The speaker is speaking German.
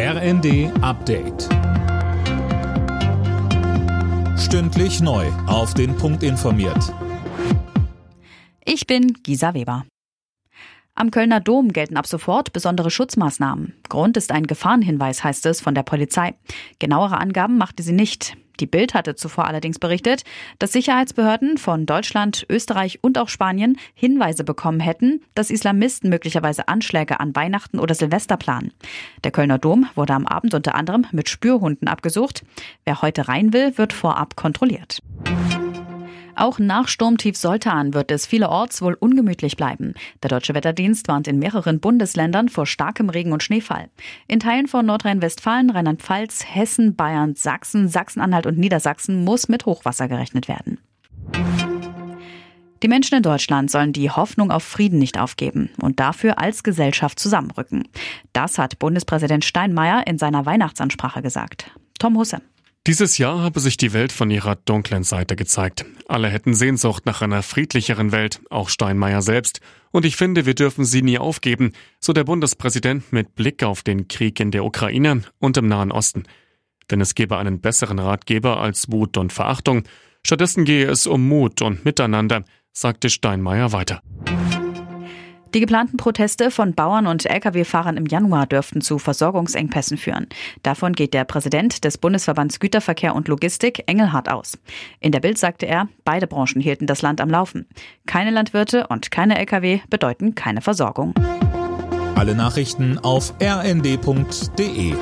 RND Update. Stündlich neu. Auf den Punkt informiert. Ich bin Gisa Weber. Am Kölner Dom gelten ab sofort besondere Schutzmaßnahmen. Grund ist ein Gefahrenhinweis, heißt es von der Polizei. Genauere Angaben machte sie nicht. Die Bild hatte zuvor allerdings berichtet, dass Sicherheitsbehörden von Deutschland, Österreich und auch Spanien Hinweise bekommen hätten, dass Islamisten möglicherweise Anschläge an Weihnachten oder Silvester planen. Der Kölner Dom wurde am Abend unter anderem mit Spürhunden abgesucht. Wer heute rein will, wird vorab kontrolliert. Auch nach Sturmtief Soltan wird es vielerorts wohl ungemütlich bleiben. Der Deutsche Wetterdienst warnt in mehreren Bundesländern vor starkem Regen und Schneefall. In Teilen von Nordrhein-Westfalen, Rheinland-Pfalz, Hessen, Bayern, Sachsen, Sachsen-Anhalt und Niedersachsen muss mit Hochwasser gerechnet werden. Die Menschen in Deutschland sollen die Hoffnung auf Frieden nicht aufgeben und dafür als Gesellschaft zusammenrücken. Das hat Bundespräsident Steinmeier in seiner Weihnachtsansprache gesagt. Tom Husse. Dieses Jahr habe sich die Welt von ihrer dunklen Seite gezeigt. Alle hätten Sehnsucht nach einer friedlicheren Welt, auch Steinmeier selbst. Und ich finde, wir dürfen sie nie aufgeben, so der Bundespräsident mit Blick auf den Krieg in der Ukraine und im Nahen Osten. Denn es gebe einen besseren Ratgeber als Wut und Verachtung. Stattdessen gehe es um Mut und Miteinander, sagte Steinmeier weiter. Die geplanten Proteste von Bauern und Lkw-Fahrern im Januar dürften zu Versorgungsengpässen führen. Davon geht der Präsident des Bundesverbands Güterverkehr und Logistik Engelhardt aus. In der Bild sagte er, beide Branchen hielten das Land am Laufen. Keine Landwirte und keine Lkw bedeuten keine Versorgung. Alle Nachrichten auf rnd.de